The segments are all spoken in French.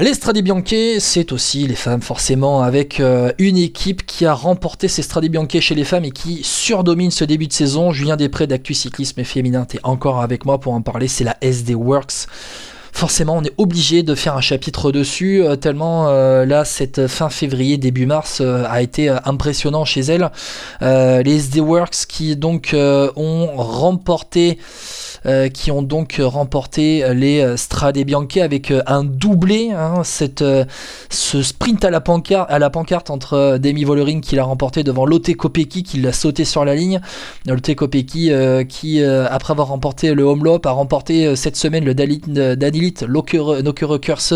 Les Strade Bianche, c'est aussi les femmes forcément, avec euh, une équipe qui a remporté ces Strade Bianche chez les femmes et qui surdomine ce début de saison. Julien Després d'Actu Cyclisme Féminin, t'es encore avec moi pour en parler, c'est la SD Works. Forcément, on est obligé de faire un chapitre dessus, euh, tellement euh, là, cette fin février, début mars, a été impressionnant chez elles. les SD Works qui donc ont remporté euh, donc remporté les euh, Strade Bianche avec euh, un doublé. Hein, ce sprint à la pancarte, entre Demi Vollering qui l'a remporté devant Lotte Kopecky qui l'a sauté sur la ligne. Lotte Kopecky qui, après avoir remporté le Homelop, a remporté cette semaine le Danilit Nokere Curse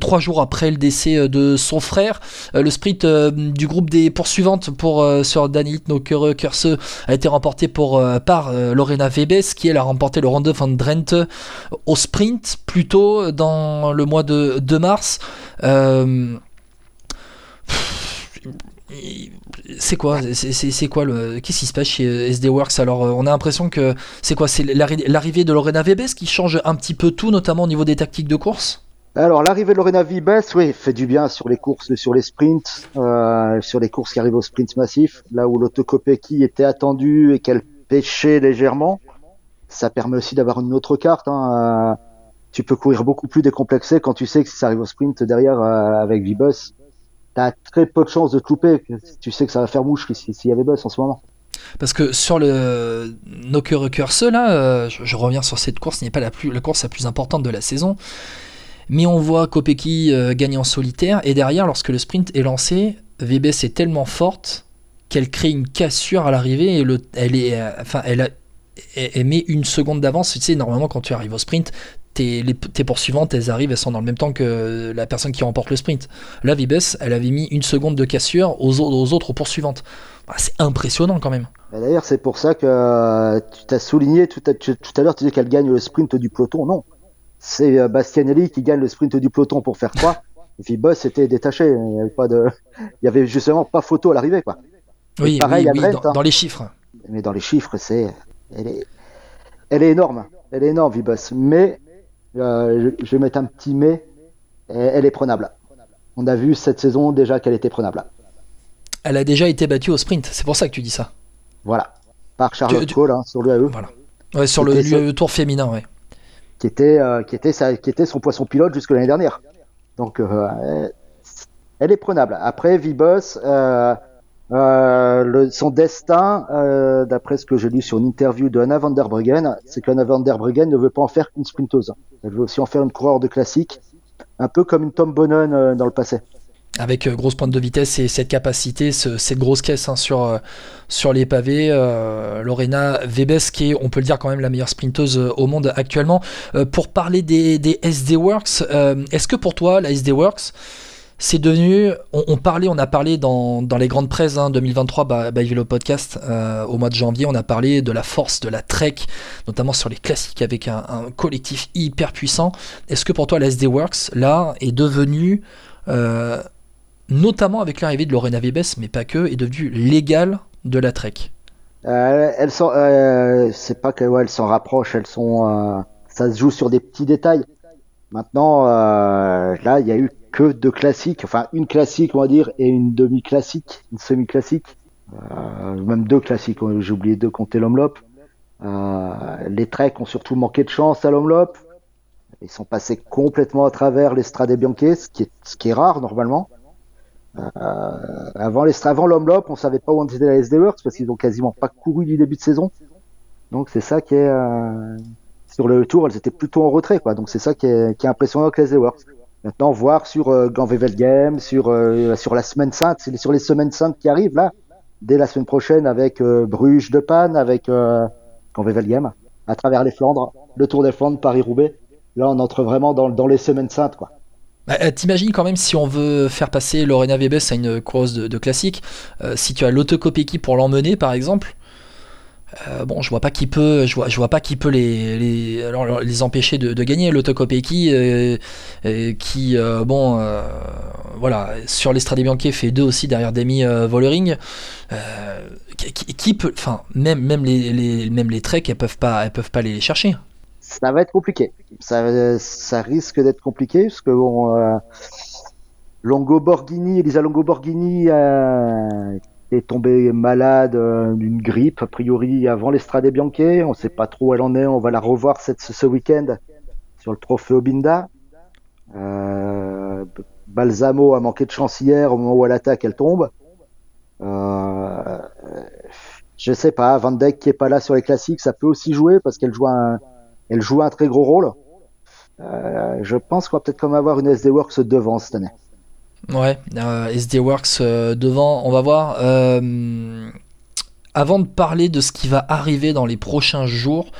trois jours après le décès de son frère. le sprint du groupe des poursuivantes pour, sur Danilit Nokere Curse a été remporté par Lorena Vebes qui elle a remporté le Ronde van Drenthe au sprint, plutôt dans le mois de, mars. Euh, c'est quoi? C'est quoi le qu'est-ce qui se passe chez SD Works? Alors euh, on a l'impression que c'est quoi? C'est l'arrivée de Lorena Vibes qui change un petit peu tout notamment au niveau des tactiques de course? Alors l'arrivée de Lorena Vibes oui fait du bien sur les courses sur les sprints euh, sur les courses qui arrivent au sprint massif là où qui était attendu et qu'elle pêchait légèrement ça permet aussi d'avoir une autre carte. Hein. Euh, tu peux courir beaucoup plus décomplexé quand tu sais que ça arrive au sprint derrière avec V-Bus, tu as très peu de chances de te louper. Tu sais que ça va faire mouche s'il y avait Bus en ce moment. Parce que sur le Knocker Curse, là, euh, je, reviens sur cette course, ce n'est pas la, plus, la course la plus importante de la saison. Mais on voit Kopecky gagner en solitaire, et derrière, lorsque le sprint est lancé, VBS est tellement forte qu'elle crée une cassure à l'arrivée, et le, elle, est, enfin, elle a et, met une seconde d'avance. Tu sais, normalement, quand tu arrives au sprint, tes, tes poursuivantes, elles arrivent, elles sont dans le même temps que la personne qui remporte le sprint. Là, Vibes, elle avait mis une seconde de cassure aux, aux autres poursuivantes. Bah, c'est impressionnant quand même. Bah, d'ailleurs, c'est pour ça que euh, tu t'as souligné tout à, tout à l'heure, tu disais qu'elle gagne le sprint du peloton. Non, c'est euh, Bastianelli qui gagne le sprint du peloton pour faire quoi Vibes était détaché. Il n'y avait, pas de... Il y avait justement pas photo à l'arrivée. quoi. Oui, pareil, oui, dans, hein. dans, les chiffres. Mais dans les chiffres, c'est elle est, elle est énorme. Elle est énorme, Vibus. Mais, euh, je, vais mettre un petit mais, elle, est prenable. On a vu cette saison déjà qu'elle était prenable. Elle a déjà été battue au sprint, c'est pour ça que tu dis ça. Voilà. Par Charlotte Cole hein, sur l'UAE. Voilà. Ouais, sur le, tour féminin, ouais. Qui était, euh, qui, était qui était son poisson pilote jusque l'année dernière. Donc, euh, elle est prenable. Après, Vibos, euh, le, son destin, euh, d'après ce que j'ai lu sur une interview de Anna van der Breggen, c'est qu'Anna van der Breggen ne veut pas en faire qu'une sprinteuse. Elle veut aussi en faire une coureur de classique, un peu comme une Tom Bonnen euh, dans le passé. Avec grosse pointe de vitesse et cette capacité, cette grosse caisse hein, sur, sur les pavés. Lorena Vebes, qui est, on peut le dire, quand même la meilleure sprinteuse au monde actuellement. pour parler des SD Works, est-ce que pour toi, la SD Works, c'est devenu, on, parlait, on a parlé dans, les grandes presses 2023, hein, bah, bah, podcast euh, au mois de janvier, on a parlé de la force de la Trek, notamment sur les classiques avec un, collectif hyper puissant. Est-ce que pour toi la SD Works là est devenue, euh, notamment avec l'arrivée de Lorena Vebes, mais pas que, est devenue légale de la Trek? Euh, Elles sont, c'est pas qu'elles s'en rapprochent, elles sont, ça se joue sur des petits détails. Maintenant, là, il y a eu que deux classiques, enfin une classique on va dire et une demi-classique, une semi-classique, euh, même deux classiques, j'ai oublié de compter l'Omlope. Euh, les treks ont surtout manqué de chance à l'Omlope. Ils sont passés complètement à travers les Strade Bianche, ce qui est, ce qui est rare normalement. Euh, avant les avant l'Omlope, on savait pas où on était les SD Works parce qu'ils ont quasiment pas couru du début de saison. Donc c'est ça qui est euh, sur le tour, elles étaient plutôt en retrait quoi. Donc c'est ça qui est, qui est impressionnant avec les Works. Maintenant, voir sur euh, Game, sur, euh, sur la semaine sainte, sur les semaines saintes qui arrivent là, dès la semaine prochaine avec euh, Bruges de Panne, avec euh, Game, à travers les Flandres, le Tour des Flandres, Paris-Roubaix. Là, on entre vraiment dans, dans les semaines saintes, quoi. Bah, t'imagines quand même si on veut faire passer Lorena Vebes à une course de, classique, si tu as l'autocopéki pour l'emmener par exemple, euh, bon, je vois pas qui peut, je vois, je vois pas qui peut les, les, empêcher de, gagner. L'autocopéki, euh, euh, qui, bon, voilà, sur l'Estrade Bianche fait deux aussi derrière Demi Vollering. Qui, peut, enfin, même, même les, les, même les treks, elles peuvent pas, elles peuvent pas les chercher. ça va être compliqué. Ça, ça risque d'être compliqué parce que bon, Longo Borghini, Elisa Longo Borghini est tombée malade euh, d'une grippe a priori avant l'Estrade Bianche. On ne sait pas trop où elle en est. On va la revoir cette, ce week-end sur le trophée Obinda. Euh, Balsamo a manqué de chance hier au moment où elle attaque, elle tombe. Euh, je sais pas, Van Dijk qui est pas là sur les classiques, ça peut aussi jouer parce qu'elle joue un, elle joue un très gros rôle. Euh, je pense qu'on va peut-être comme avoir une SD Works devant cette année. Ouais, euh, SD Works euh, devant, on va voir. Euh, avant de parler de ce qui va arriver dans les prochains jours,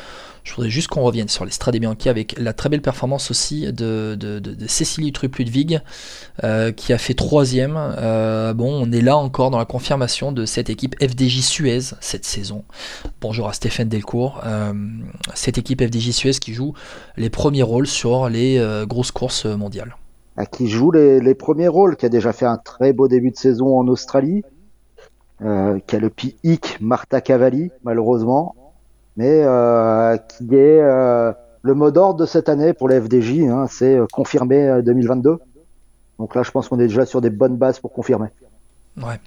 je voudrais juste qu'on revienne sur les Strade Bianchi avec la très belle performance aussi de, de, de, Cécilie Trup-Ludwig euh, qui a fait troisième. Bon, on est là encore dans la confirmation de cette équipe FDJ Suez cette saison. Bonjour à Stéphane Delcourt. Cette équipe FDJ Suez qui joue les premiers rôles sur les grosses courses mondiales. Qui joue les, premiers rôles, qui a déjà fait un très beau début de saison en Australie, euh, qui a le pic Marta Cavalli, malheureusement mais euh, qui est euh, le mot d'ordre de cette année pour les FDJ, hein, c'est confirmer 2022. Donc là, je pense qu'on est déjà sur des bonnes bases pour confirmer. Ouais.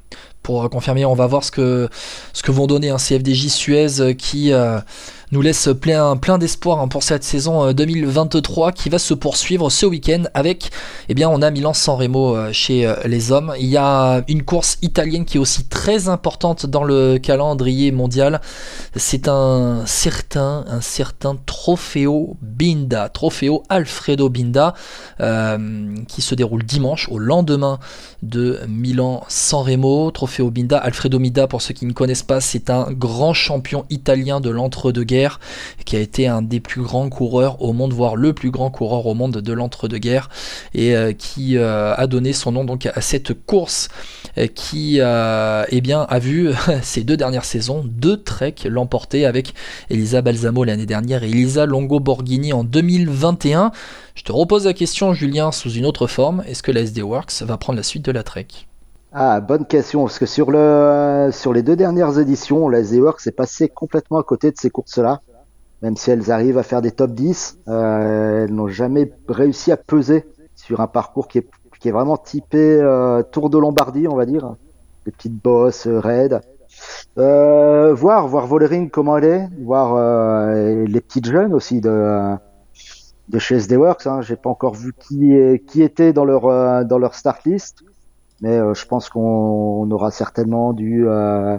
Pour confirmer, on va voir ce que, vont donner un hein, CFDJ Suez qui nous laisse plein, d'espoir hein, pour cette saison 2023 qui va se poursuivre ce week-end avec, eh bien, on a Milan-San Remo chez les hommes. Il y a une course italienne qui est aussi très importante dans le calendrier mondial. C'est un certain, Trofeo Binda, Trofeo Alfredo Binda, euh, qui se déroule dimanche au lendemain de Milan-San Remo. Trofeo Binda, Alfredo Binda, pour ceux qui ne connaissent pas, c'est un grand champion italien de l'entre-deux-guerres qui a été un des plus grands coureurs au monde, voire le plus grand coureur au monde de l'entre-deux-guerres, et euh, qui euh, a donné son nom donc à cette course euh, qui eh a vu ces deux dernières saisons deux treks l'emporter avec Elisa Balsamo l'année dernière et Elisa Longo Borghini en 2021. Je te repose la question, Julien, sous une autre forme. Est-ce que la SD Works va prendre la suite de la Trek? Ah, bonne question, parce que sur, le, sur les deux dernières éditions, la Z-Works est passée complètement à côté de ces courses-là. Même si elles arrivent à faire des top 10, euh, elles n'ont jamais réussi à peser sur un parcours qui est, qui est vraiment typé euh, Tour de Lombardie, on va dire. Des petites bosses, euh, raides. Euh, voir, voir Volering comment elle est, voir euh, les petites jeunes aussi de, de chez SD Works. Hein. J'ai pas encore vu qui, qui était dans leur, euh, dans leur start list mais euh, je pense qu'on aura certainement du euh,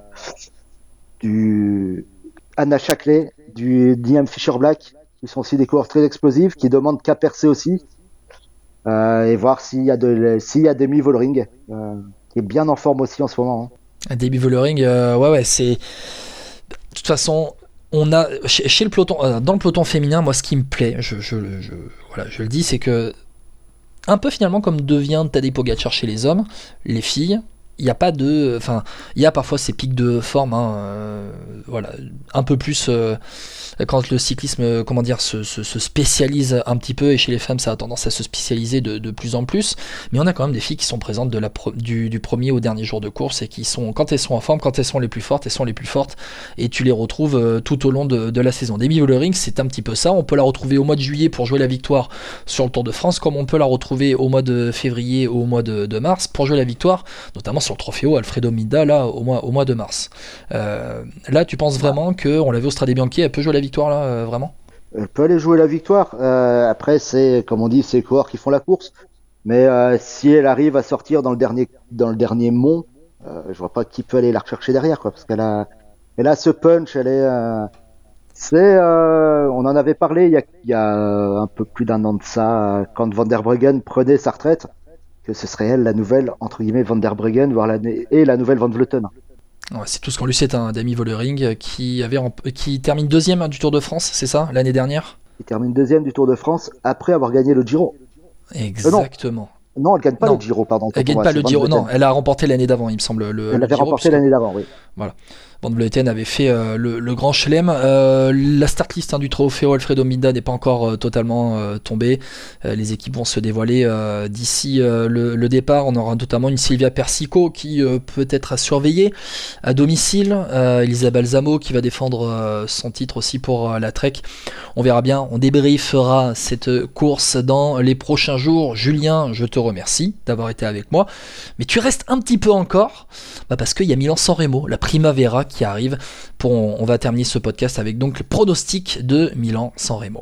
du Anna Shackley, du Liam Fisher Black, qui sont aussi des coureurs très explosifs, qui demandent qu'à percer aussi, euh, et voir s'il y a de s'il y a Demi Vollering, euh, qui est bien en forme aussi en ce moment. Hein. Demi Vollering, ouais ouais, c'est de toute façon. On a le peloton, dans le peloton féminin, moi, ce qui me plaît, je, je le dis, c'est que un peu finalement comme devient Tadej Pogacar chez les hommes, les filles, il n'y a pas de. Enfin, il y a parfois ces pics de forme, hein, euh, voilà, un peu plus euh, quand le cyclisme, euh, comment dire, se, se, se, spécialise un petit peu, et chez les femmes, ça a tendance à se spécialiser de, plus en plus. Mais on a quand même des filles qui sont présentes de la du, premier au dernier jour de course et qui sont, quand elles sont en forme, quand elles sont les plus fortes, elles sont les plus fortes, et tu les retrouves tout au long de, de la saison. Demi Vollering, c'est un petit peu ça. On peut la retrouver au mois de juillet pour jouer la victoire sur le Tour de France, comme on peut la retrouver au mois de février ou au mois de, de mars pour jouer la victoire, notamment sur sur le Trofeo Alfredo Mida là au mois, au mois de mars. Euh, là, tu penses vraiment que on l'a vu au Strade Bianchi, elle peut jouer la victoire là, euh, vraiment? Elle peut aller jouer la victoire. Euh, après, c'est comme on dit, c'est les coureurs qui font la course. Mais si elle arrive à sortir dans le dernier dans le dernier mont, je vois pas qui peut aller la rechercher derrière, quoi, parce qu'elle a elle a ce punch, elle est c'est, on en avait parlé il y a, il y a un peu plus d'un an de ça, quand Van der Breggen prenait sa retraite que ce serait elle la nouvelle, entre guillemets, Van der Breggen, voire la, et la nouvelle Van Vleuten. Ouais, c'est tout ce qu'on lui sait, un Demi Vollering qui, avait, qui termine deuxième du Tour de France, c'est ça, l'année dernière? Il termine deuxième du Tour de France après avoir gagné le Giro. Exactement. Euh, non. elle gagne pas le Giro, pardon. Elle gagne pas le Giro, non, elle a remporté l'année d'avant, il me semble. Le, elle l'avait remporté l'année d'avant, oui. Voilà. Van Vleuten avait fait euh, le, grand chelem. Euh, la start list hein, du trophée Alfredo Minda n'est pas encore totalement tombée. les équipes vont se dévoiler d'ici le, départ. On aura notamment une Silvia Persico qui peut être à surveiller à domicile. Elisa Balsamo qui va défendre son titre aussi pour la Trek. On verra bien. On débriefera cette course dans les prochains jours. Julien, je te remercie d'avoir été avec moi. Mais tu restes un petit peu encore bah, parce qu'il y a Milan-San Remo, la Primavera qui arrive. On va terminer ce podcast avec donc le pronostic de Milan-San Remo.